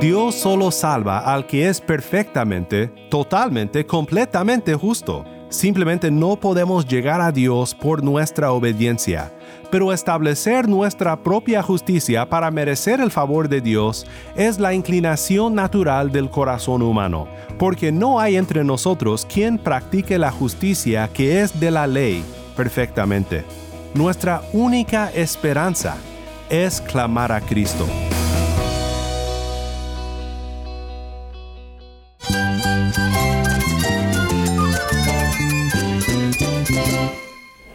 Dios solo salva al que es perfectamente, totalmente, completamente justo. Simplemente no podemos llegar a Dios por nuestra obediencia, pero establecer nuestra propia justicia para merecer el favor de Dios es la inclinación natural del corazón humano, porque no hay entre nosotros quien practique la justicia que es de la ley perfectamente. Nuestra única esperanza es clamar a Cristo.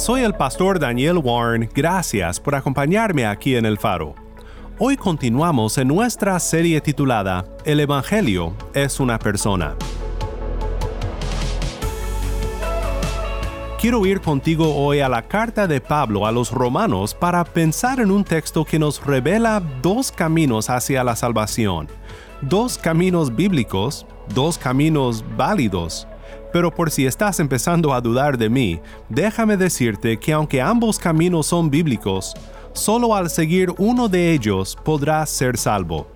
Soy el pastor Daniel Warren, gracias por acompañarme aquí en El Faro. Hoy continuamos en nuestra serie titulada El Evangelio es una persona. Quiero ir contigo hoy a la carta de Pablo a los romanos para pensar en un texto que nos revela dos caminos hacia la salvación, dos caminos bíblicos, dos caminos válidos. Pero por si estás empezando a dudar de mí, déjame decirte que aunque ambos caminos son bíblicos, solo al seguir uno de ellos podrás ser salvo.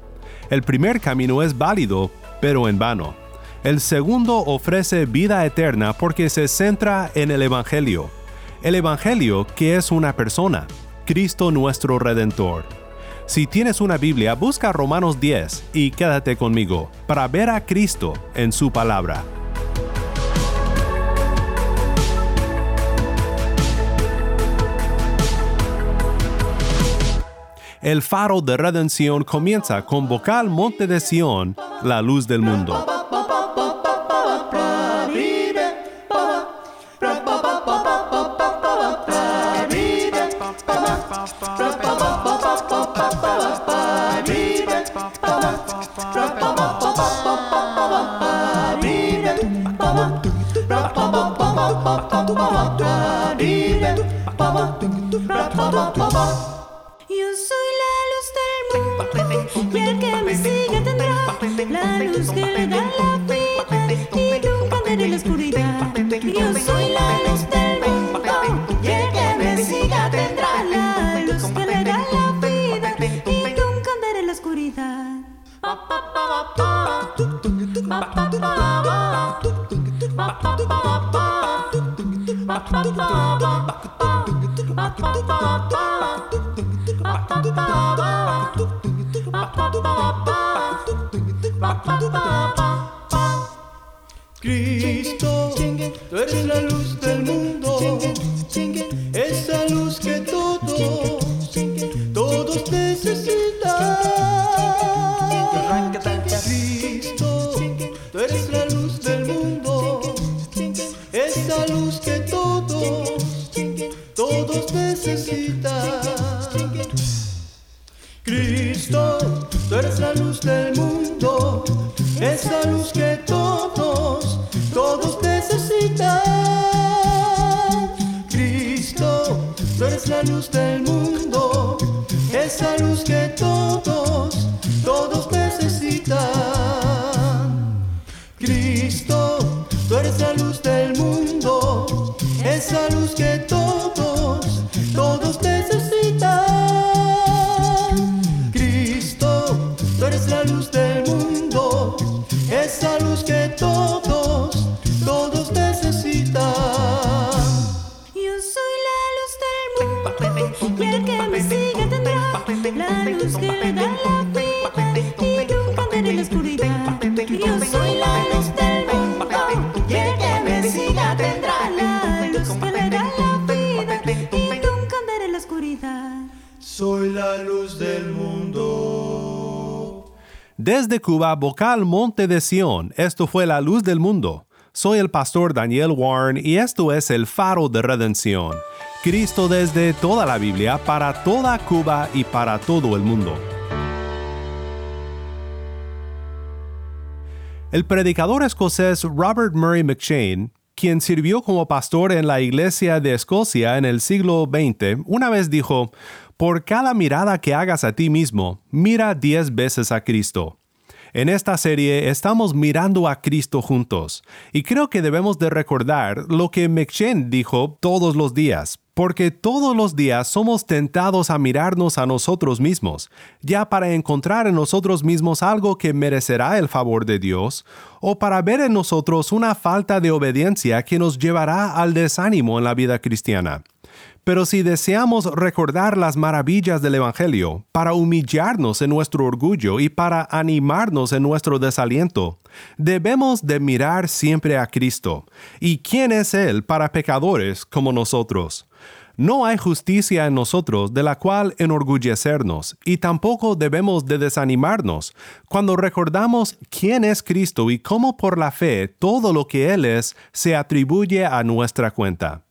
El primer camino es válido, pero en vano. El segundo ofrece vida eterna porque se centra en el Evangelio. El Evangelio que es una persona, Cristo nuestro Redentor. Si tienes una Biblia, busca Romanos 10 y quédate conmigo para ver a Cristo en su palabra. El faro de redención comienza con vocal Monte de Sión, la luz del mundo. Y el que me sigue tendrá la luz que le da la vida y nunca veré la oscuridad. Yo soy la luz del mundo. Y el que me siga tendrá la luz que le da la vida y nunca veré la oscuridad. Cristo, tú eres la luz del mundo, esa luz que todos, todos necesitan. Cristo, tú eres la luz del mundo, esa luz que todos, todos necesitan. Desde Cuba, vocal Monte de Sión, esto fue la luz del mundo. Soy el pastor Daniel Warren y esto es el faro de redención. Cristo desde toda la Biblia, para toda Cuba y para todo el mundo. El predicador escocés Robert Murray McShane, quien sirvió como pastor en la Iglesia de Escocia en el siglo XX, una vez dijo, Por cada mirada que hagas a ti mismo, mira diez veces a Cristo. En esta serie estamos mirando a Cristo juntos, y creo que debemos de recordar lo que McShane dijo todos los días, porque todos los días somos tentados a mirarnos a nosotros mismos, ya para encontrar en nosotros mismos algo que merecerá el favor de Dios, o para ver en nosotros una falta de obediencia que nos llevará al desánimo en la vida cristiana. Pero si deseamos recordar las maravillas del Evangelio, para humillarnos en nuestro orgullo y para animarnos en nuestro desaliento, debemos de mirar siempre a Cristo. ¿Y quién es Él para pecadores como nosotros? No hay justicia en nosotros de la cual enorgullecernos, y tampoco debemos de desanimarnos cuando recordamos quién es Cristo y cómo por la fe todo lo que Él es se atribuye a nuestra cuenta.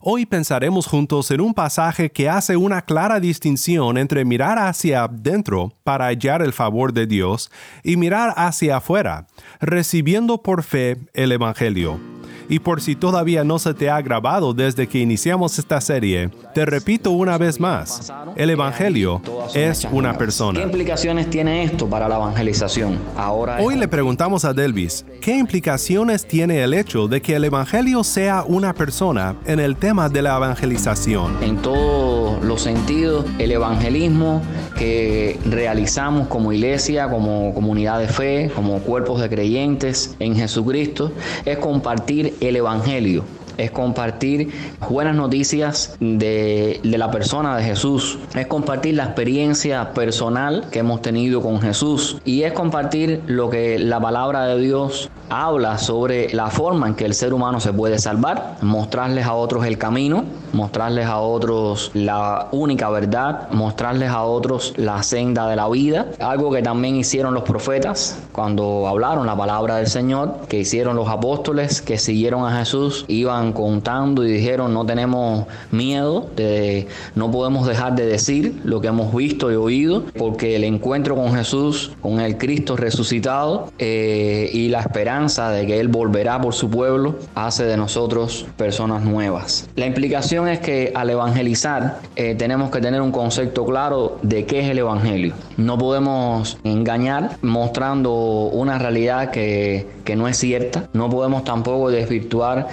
Hoy pensaremos juntos en un pasaje que hace una clara distinción entre mirar hacia adentro para hallar el favor de Dios y mirar hacia afuera, recibiendo por fe el Evangelio. Y por si todavía no se te ha grabado desde que iniciamos esta serie, te repito una vez más, el Evangelio es una persona. ¿Qué implicaciones tiene esto para la evangelización? Ahora Hoy le preguntamos a Delvis, ¿qué implicaciones tiene el hecho de que el Evangelio sea una persona en el tema de la evangelización? En todos los sentidos, el evangelismo que realizamos como iglesia, como comunidad de fe, como cuerpos de creyentes en Jesucristo, es compartir el Evangelio es compartir buenas noticias de, de, la persona de Jesús, es compartir la experiencia personal que hemos tenido con Jesús. Y es compartir lo que la palabra de Dios habla sobre la forma en que el ser humano se puede salvar, mostrarles a otros el camino, mostrarles a otros la única verdad, mostrarles a otros la senda de la vida, algo que también hicieron los profetas cuando hablaron la palabra del Señor, que hicieron los apóstoles que siguieron a Jesús, iban contando y dijeron no tenemos miedo, de, no podemos dejar de decir lo que hemos visto y oído, porque el encuentro con Jesús, con el Cristo resucitado eh, y la esperanza de que Él volverá por su pueblo, hace de nosotros personas nuevas. La implicación es que al evangelizar eh, tenemos que tener un concepto claro de qué es el Evangelio. No podemos engañar mostrando una realidad que, que no es cierta. No podemos tampoco desvirtuar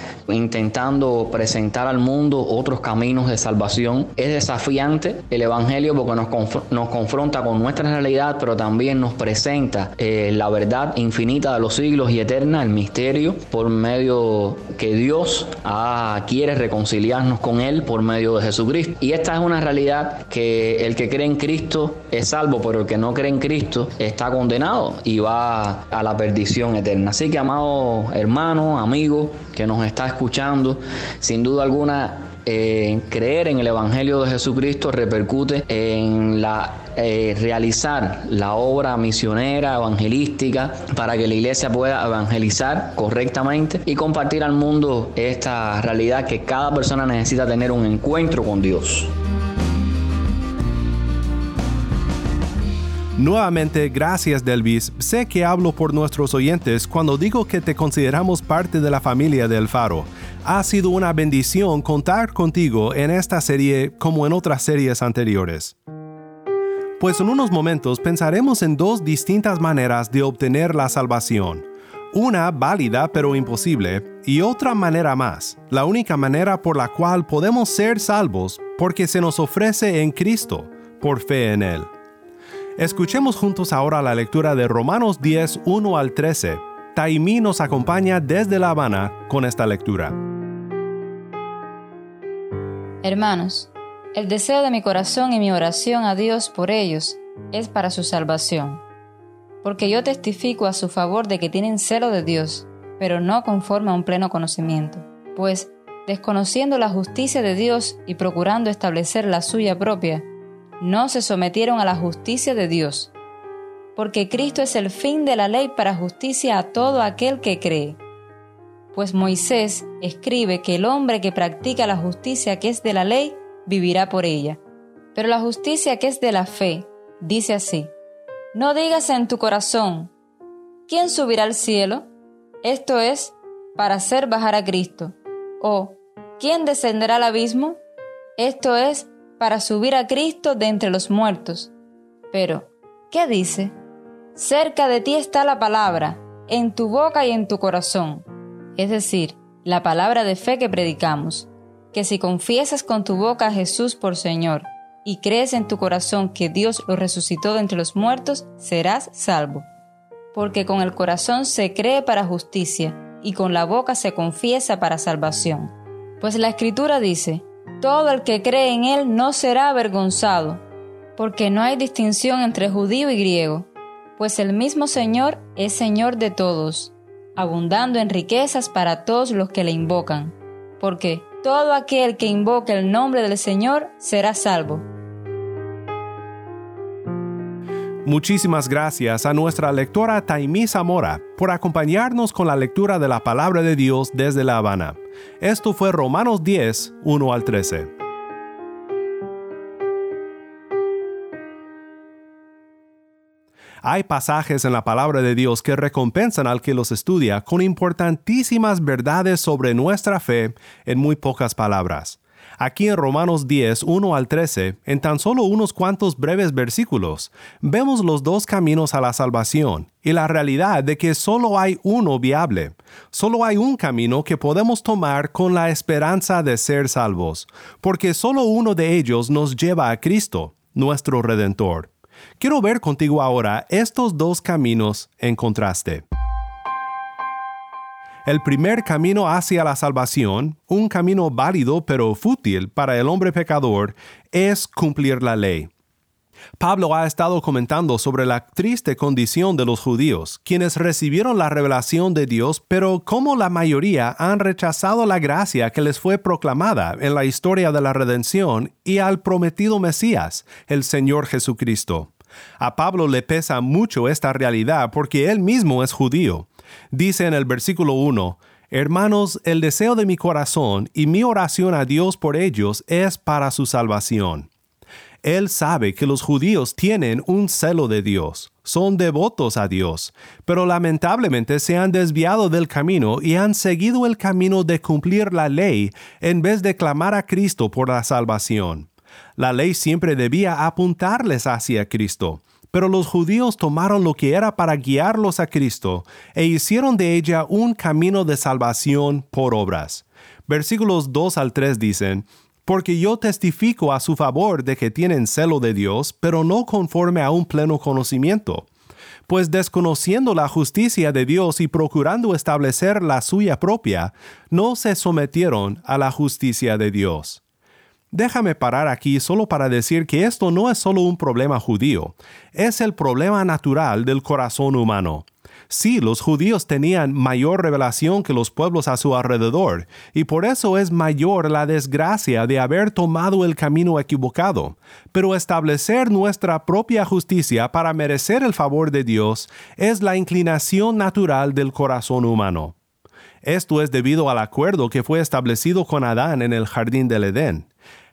intentando presentar al mundo otros caminos de salvación. Es desafiante el Evangelio porque nos, nos confronta con nuestra realidad, pero también nos presenta eh, la verdad infinita de los siglos y eterna, el misterio, por medio que Dios ah, quiere reconciliarnos con Él por medio de Jesucristo. Y esta es una realidad que el que cree en Cristo es salvo, pero el que no cree en Cristo está condenado y va a la perdición eterna. Así que, amado hermano, amigo que nos está escuchando, sin duda alguna eh, creer en el Evangelio de Jesucristo repercute en la eh, realizar la obra misionera, evangelística, para que la iglesia pueda evangelizar correctamente y compartir al mundo esta realidad que cada persona necesita tener un encuentro con Dios. Nuevamente, gracias Delvis. Sé que hablo por nuestros oyentes cuando digo que te consideramos parte de la familia del Faro. Ha sido una bendición contar contigo en esta serie como en otras series anteriores. Pues en unos momentos pensaremos en dos distintas maneras de obtener la salvación. Una válida pero imposible y otra manera más, la única manera por la cual podemos ser salvos porque se nos ofrece en Cristo, por fe en Él. Escuchemos juntos ahora la lectura de Romanos 10, 1 al 13. Taimí nos acompaña desde La Habana con esta lectura. Hermanos, el deseo de mi corazón y mi oración a Dios por ellos es para su salvación, porque yo testifico a su favor de que tienen celo de Dios, pero no conforme a un pleno conocimiento, pues, desconociendo la justicia de Dios y procurando establecer la suya propia, no se sometieron a la justicia de Dios, porque Cristo es el fin de la ley para justicia a todo aquel que cree. Pues Moisés escribe que el hombre que practica la justicia que es de la ley, vivirá por ella. Pero la justicia que es de la fe, dice así, no digas en tu corazón, ¿quién subirá al cielo? Esto es, para hacer bajar a Cristo. O, ¿quién descenderá al abismo? Esto es, para subir a Cristo de entre los muertos. Pero, ¿qué dice? Cerca de ti está la palabra, en tu boca y en tu corazón. Es decir, la palabra de fe que predicamos, que si confiesas con tu boca a Jesús por Señor, y crees en tu corazón que Dios lo resucitó de entre los muertos, serás salvo. Porque con el corazón se cree para justicia, y con la boca se confiesa para salvación. Pues la Escritura dice, todo el que cree en Él no será avergonzado, porque no hay distinción entre judío y griego, pues el mismo Señor es Señor de todos, abundando en riquezas para todos los que le invocan, porque todo aquel que invoque el nombre del Señor será salvo. Muchísimas gracias a nuestra lectora Taimí Zamora por acompañarnos con la lectura de la palabra de Dios desde La Habana. Esto fue Romanos 10, 1 al 13. Hay pasajes en la palabra de Dios que recompensan al que los estudia con importantísimas verdades sobre nuestra fe en muy pocas palabras. Aquí en Romanos 10, 1 al 13, en tan solo unos cuantos breves versículos, vemos los dos caminos a la salvación y la realidad de que solo hay uno viable. Solo hay un camino que podemos tomar con la esperanza de ser salvos, porque solo uno de ellos nos lleva a Cristo, nuestro Redentor. Quiero ver contigo ahora estos dos caminos en contraste. El primer camino hacia la salvación, un camino válido pero fútil para el hombre pecador, es cumplir la ley. Pablo ha estado comentando sobre la triste condición de los judíos, quienes recibieron la revelación de Dios, pero como la mayoría han rechazado la gracia que les fue proclamada en la historia de la redención y al prometido Mesías, el Señor Jesucristo. A Pablo le pesa mucho esta realidad porque él mismo es judío. Dice en el versículo 1, Hermanos, el deseo de mi corazón y mi oración a Dios por ellos es para su salvación. Él sabe que los judíos tienen un celo de Dios, son devotos a Dios, pero lamentablemente se han desviado del camino y han seguido el camino de cumplir la ley en vez de clamar a Cristo por la salvación. La ley siempre debía apuntarles hacia Cristo, pero los judíos tomaron lo que era para guiarlos a Cristo e hicieron de ella un camino de salvación por obras. Versículos 2 al 3 dicen, Porque yo testifico a su favor de que tienen celo de Dios, pero no conforme a un pleno conocimiento. Pues desconociendo la justicia de Dios y procurando establecer la suya propia, no se sometieron a la justicia de Dios. Déjame parar aquí solo para decir que esto no es solo un problema judío, es el problema natural del corazón humano. Sí, los judíos tenían mayor revelación que los pueblos a su alrededor, y por eso es mayor la desgracia de haber tomado el camino equivocado. Pero establecer nuestra propia justicia para merecer el favor de Dios es la inclinación natural del corazón humano. Esto es debido al acuerdo que fue establecido con Adán en el jardín del Edén.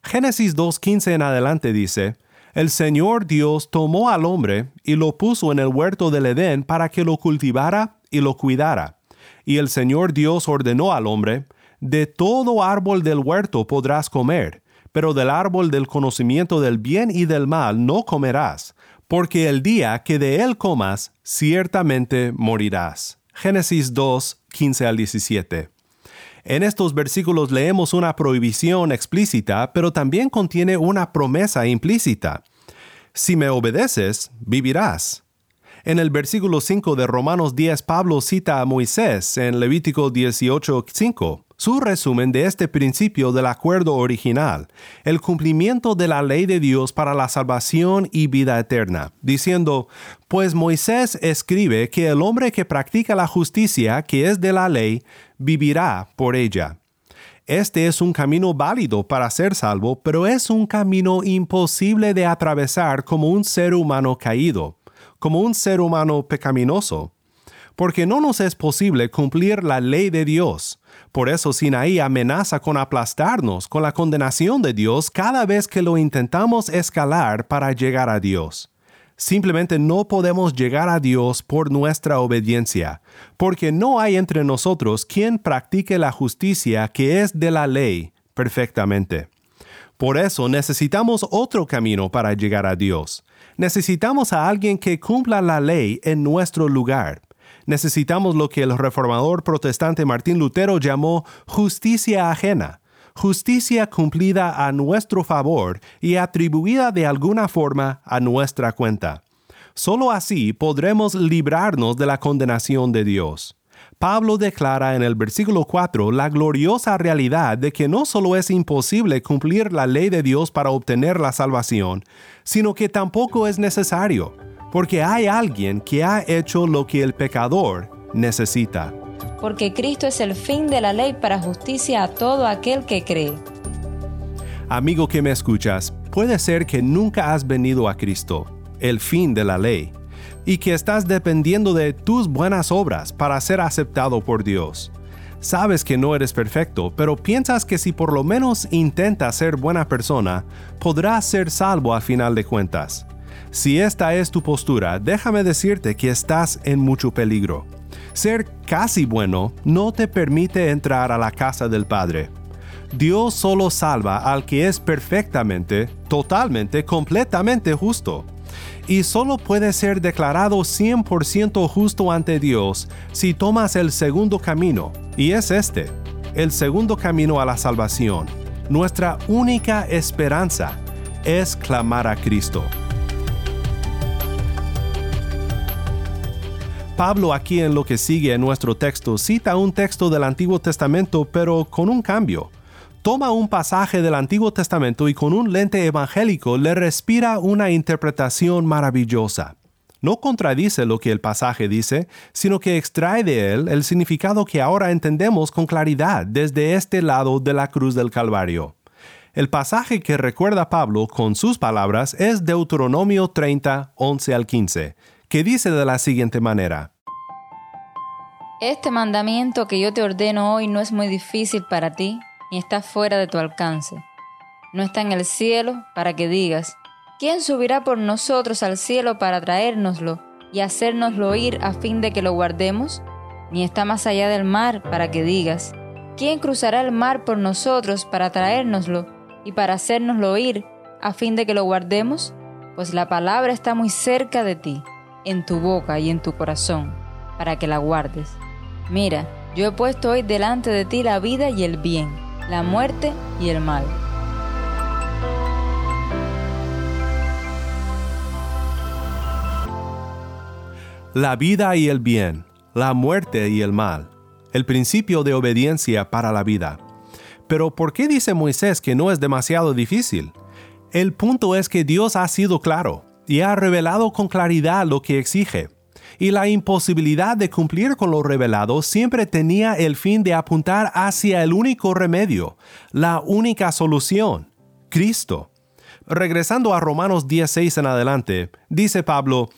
Génesis 2.15 en adelante dice, El Señor Dios tomó al hombre y lo puso en el huerto del Edén para que lo cultivara y lo cuidara. Y el Señor Dios ordenó al hombre, De todo árbol del huerto podrás comer, pero del árbol del conocimiento del bien y del mal no comerás, porque el día que de él comas, ciertamente morirás. Génesis 2, 15 al 17. En estos versículos leemos una prohibición explícita, pero también contiene una promesa implícita. Si me obedeces, vivirás. En el versículo 5 de Romanos 10, Pablo cita a Moisés en Levítico 18:5, su resumen de este principio del acuerdo original, el cumplimiento de la ley de Dios para la salvación y vida eterna, diciendo, pues Moisés escribe que el hombre que practica la justicia que es de la ley, vivirá por ella. Este es un camino válido para ser salvo, pero es un camino imposible de atravesar como un ser humano caído como un ser humano pecaminoso. porque no nos es posible cumplir la ley de Dios. Por eso Sinaí amenaza con aplastarnos con la condenación de Dios cada vez que lo intentamos escalar para llegar a Dios. Simplemente no podemos llegar a Dios por nuestra obediencia, porque no hay entre nosotros quien practique la justicia que es de la ley perfectamente. Por eso necesitamos otro camino para llegar a Dios. Necesitamos a alguien que cumpla la ley en nuestro lugar. Necesitamos lo que el reformador protestante Martín Lutero llamó justicia ajena, justicia cumplida a nuestro favor y atribuida de alguna forma a nuestra cuenta. Solo así podremos librarnos de la condenación de Dios. Pablo declara en el versículo 4 la gloriosa realidad de que no solo es imposible cumplir la ley de Dios para obtener la salvación, sino que tampoco es necesario, porque hay alguien que ha hecho lo que el pecador necesita. Porque Cristo es el fin de la ley para justicia a todo aquel que cree. Amigo que me escuchas, puede ser que nunca has venido a Cristo, el fin de la ley, y que estás dependiendo de tus buenas obras para ser aceptado por Dios. Sabes que no eres perfecto, pero piensas que si por lo menos intentas ser buena persona, podrás ser salvo a final de cuentas. Si esta es tu postura, déjame decirte que estás en mucho peligro. Ser casi bueno no te permite entrar a la casa del Padre. Dios solo salva al que es perfectamente, totalmente, completamente justo. Y solo puede ser declarado 100% justo ante Dios si tomas el segundo camino, y es este, el segundo camino a la salvación. Nuestra única esperanza es clamar a Cristo. Pablo aquí en lo que sigue en nuestro texto cita un texto del Antiguo Testamento pero con un cambio. Toma un pasaje del Antiguo Testamento y con un lente evangélico le respira una interpretación maravillosa. No contradice lo que el pasaje dice, sino que extrae de él el significado que ahora entendemos con claridad desde este lado de la cruz del Calvario. El pasaje que recuerda Pablo con sus palabras es Deuteronomio 30, 11 al 15, que dice de la siguiente manera. Este mandamiento que yo te ordeno hoy no es muy difícil para ti, ni está fuera de tu alcance. No está en el cielo para que digas, ¿quién subirá por nosotros al cielo para traérnoslo y hacérnoslo ir a fin de que lo guardemos? Ni está más allá del mar para que digas, ¿quién cruzará el mar por nosotros para traérnoslo y para hacérnoslo ir a fin de que lo guardemos? Pues la palabra está muy cerca de ti en tu boca y en tu corazón, para que la guardes. Mira, yo he puesto hoy delante de ti la vida y el bien, la muerte y el mal. La vida y el bien, la muerte y el mal, el principio de obediencia para la vida. Pero ¿por qué dice Moisés que no es demasiado difícil? El punto es que Dios ha sido claro y ha revelado con claridad lo que exige. Y la imposibilidad de cumplir con lo revelado siempre tenía el fin de apuntar hacia el único remedio, la única solución, Cristo. Regresando a Romanos 16 en adelante, dice Pablo,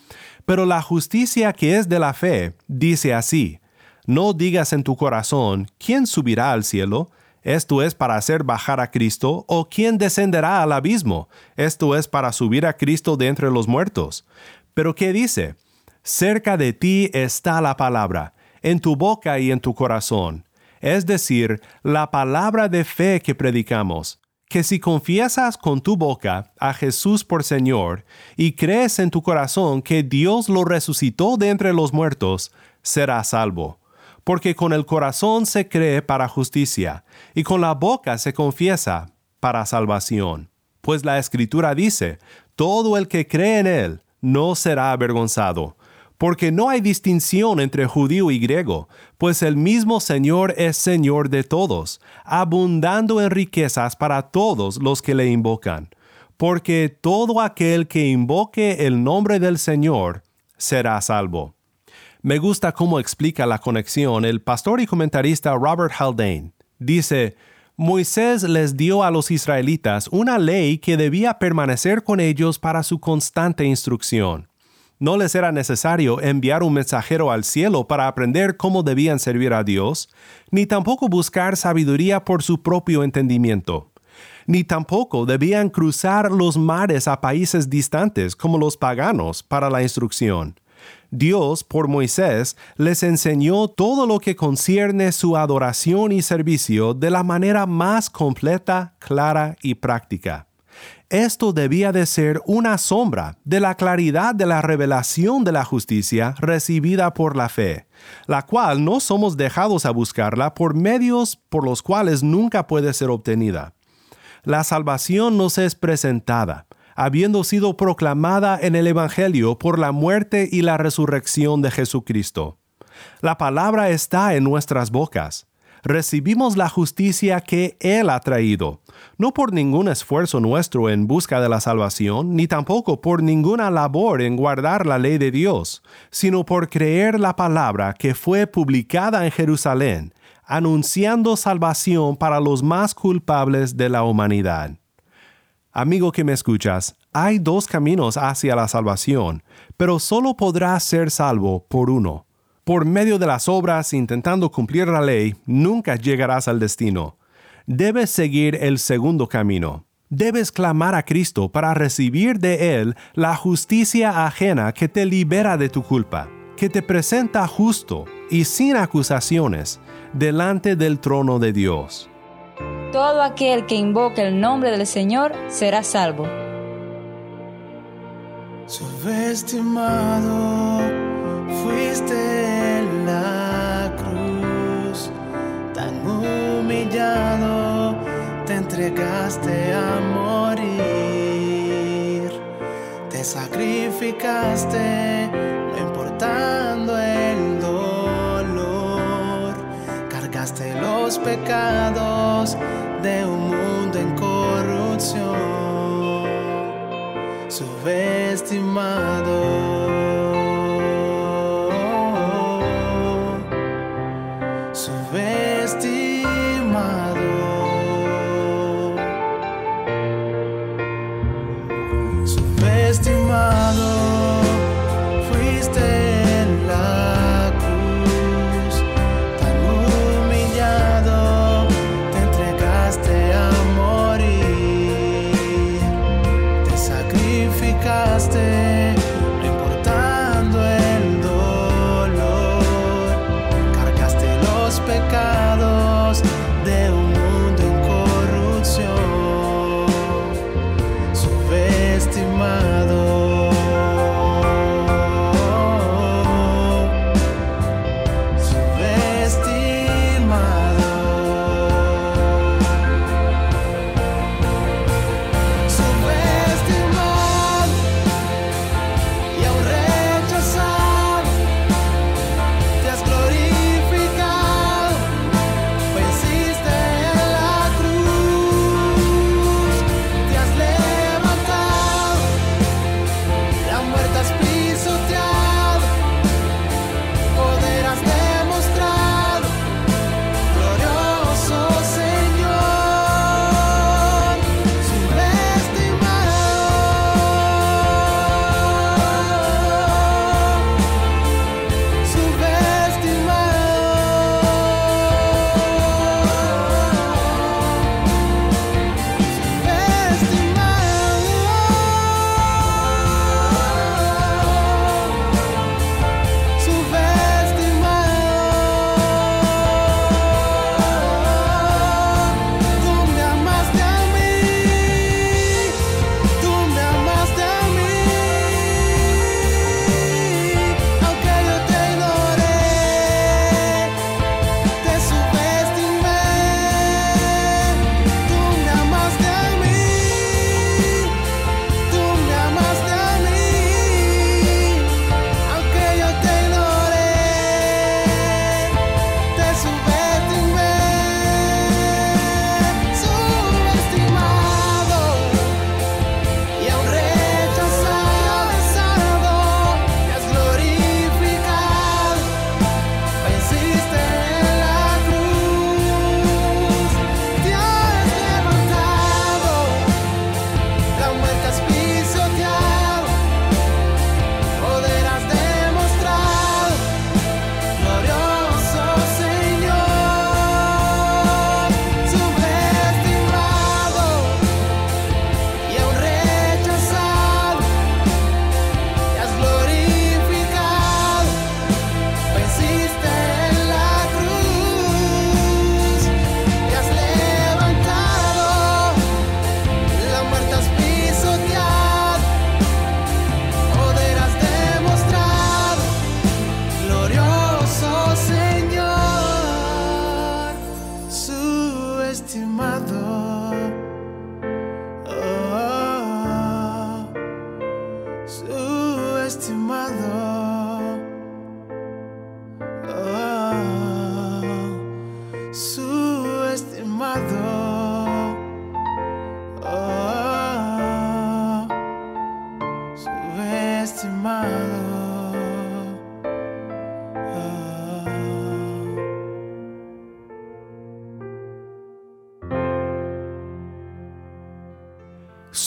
pero la justicia que es de la fe dice así, no digas en tu corazón, ¿quién subirá al cielo? Esto es para hacer bajar a Cristo, o quién descenderá al abismo. Esto es para subir a Cristo de entre los muertos. Pero ¿qué dice? Cerca de ti está la palabra, en tu boca y en tu corazón. Es decir, la palabra de fe que predicamos, que si confiesas con tu boca a Jesús por Señor y crees en tu corazón que Dios lo resucitó de entre los muertos, serás salvo porque con el corazón se cree para justicia, y con la boca se confiesa para salvación. Pues la Escritura dice, todo el que cree en Él no será avergonzado, porque no hay distinción entre judío y griego, pues el mismo Señor es Señor de todos, abundando en riquezas para todos los que le invocan, porque todo aquel que invoque el nombre del Señor será salvo. Me gusta cómo explica la conexión el pastor y comentarista Robert Haldane. Dice, Moisés les dio a los israelitas una ley que debía permanecer con ellos para su constante instrucción. No les era necesario enviar un mensajero al cielo para aprender cómo debían servir a Dios, ni tampoco buscar sabiduría por su propio entendimiento. Ni tampoco debían cruzar los mares a países distantes como los paganos para la instrucción. Dios, por Moisés, les enseñó todo lo que concierne su adoración y servicio de la manera más completa, clara y práctica. Esto debía de ser una sombra de la claridad de la revelación de la justicia recibida por la fe, la cual no somos dejados a buscarla por medios por los cuales nunca puede ser obtenida. La salvación nos es presentada, habiendo sido proclamada en el Evangelio por la muerte y la resurrección de Jesucristo. La palabra está en nuestras bocas. Recibimos la justicia que Él ha traído, no por ningún esfuerzo nuestro en busca de la salvación, ni tampoco por ninguna labor en guardar la ley de Dios, sino por creer la palabra que fue publicada en Jerusalén, anunciando salvación para los más culpables de la humanidad. Amigo que me escuchas, hay dos caminos hacia la salvación, pero solo podrás ser salvo por uno. Por medio de las obras intentando cumplir la ley, nunca llegarás al destino. Debes seguir el segundo camino. Debes clamar a Cristo para recibir de Él la justicia ajena que te libera de tu culpa, que te presenta justo y sin acusaciones delante del trono de Dios. Todo aquel que invoque el nombre del Señor será salvo. Subestimado fuiste en la cruz, tan humillado te entregaste a morir, te sacrificaste, no importando los pecados de un mundo en corrupción subestimado.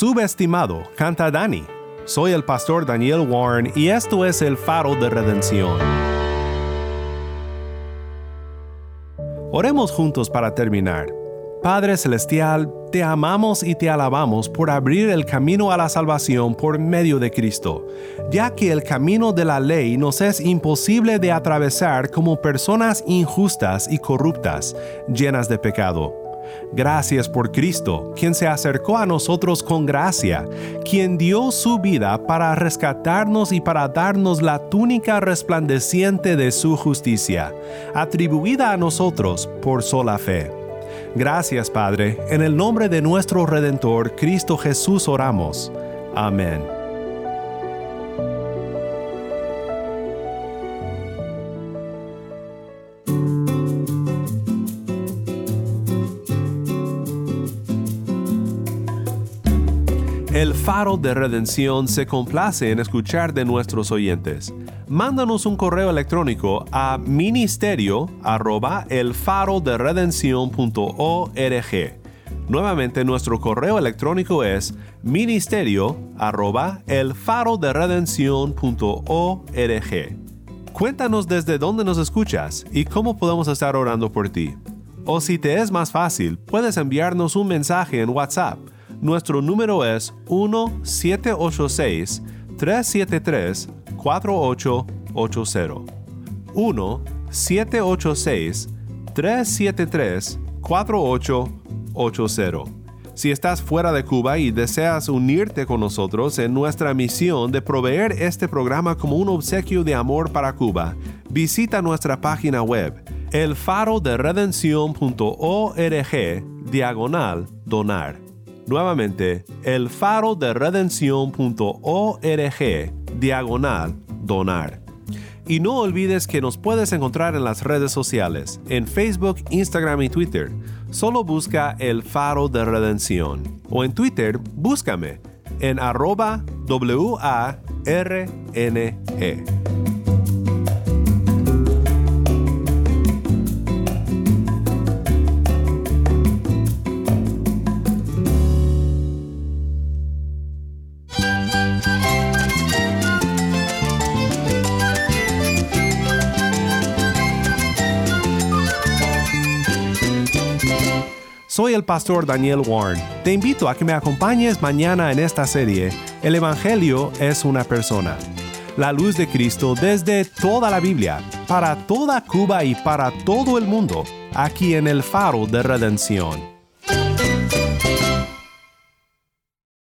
Subestimado, canta Dani. Soy el pastor Daniel Warren y esto es el faro de redención. Oremos juntos para terminar. Padre Celestial, te amamos y te alabamos por abrir el camino a la salvación por medio de Cristo, ya que el camino de la ley nos es imposible de atravesar como personas injustas y corruptas, llenas de pecado. Gracias por Cristo, quien se acercó a nosotros con gracia, quien dio su vida para rescatarnos y para darnos la túnica resplandeciente de su justicia, atribuida a nosotros por sola fe. Gracias Padre, en el nombre de nuestro Redentor, Cristo Jesús oramos. Amén. El Faro de Redención se complace en escuchar de nuestros oyentes. Mándanos un correo electrónico a ministerio arroba el faro de Nuevamente nuestro correo electrónico es ministerio arroba el faro de Cuéntanos desde dónde nos escuchas y cómo podemos estar orando por ti. O si te es más fácil, puedes enviarnos un mensaje en WhatsApp nuestro número es 1-786-373-4880. 1-786-373-4880. Si estás fuera de Cuba y deseas unirte con nosotros en nuestra misión de proveer este programa como un obsequio de amor para Cuba, visita nuestra página web elfaroderedención.org diagonal donar. Nuevamente, el faro de redención.org diagonal donar. Y no olvides que nos puedes encontrar en las redes sociales, en Facebook, Instagram y Twitter. Solo busca el faro de redención. O en Twitter, búscame en arroba W-A-R-N-E. El pastor Daniel Warren. Te invito a que me acompañes mañana en esta serie, El Evangelio es una persona. La luz de Cristo desde toda la Biblia, para toda Cuba y para todo el mundo, aquí en el faro de redención.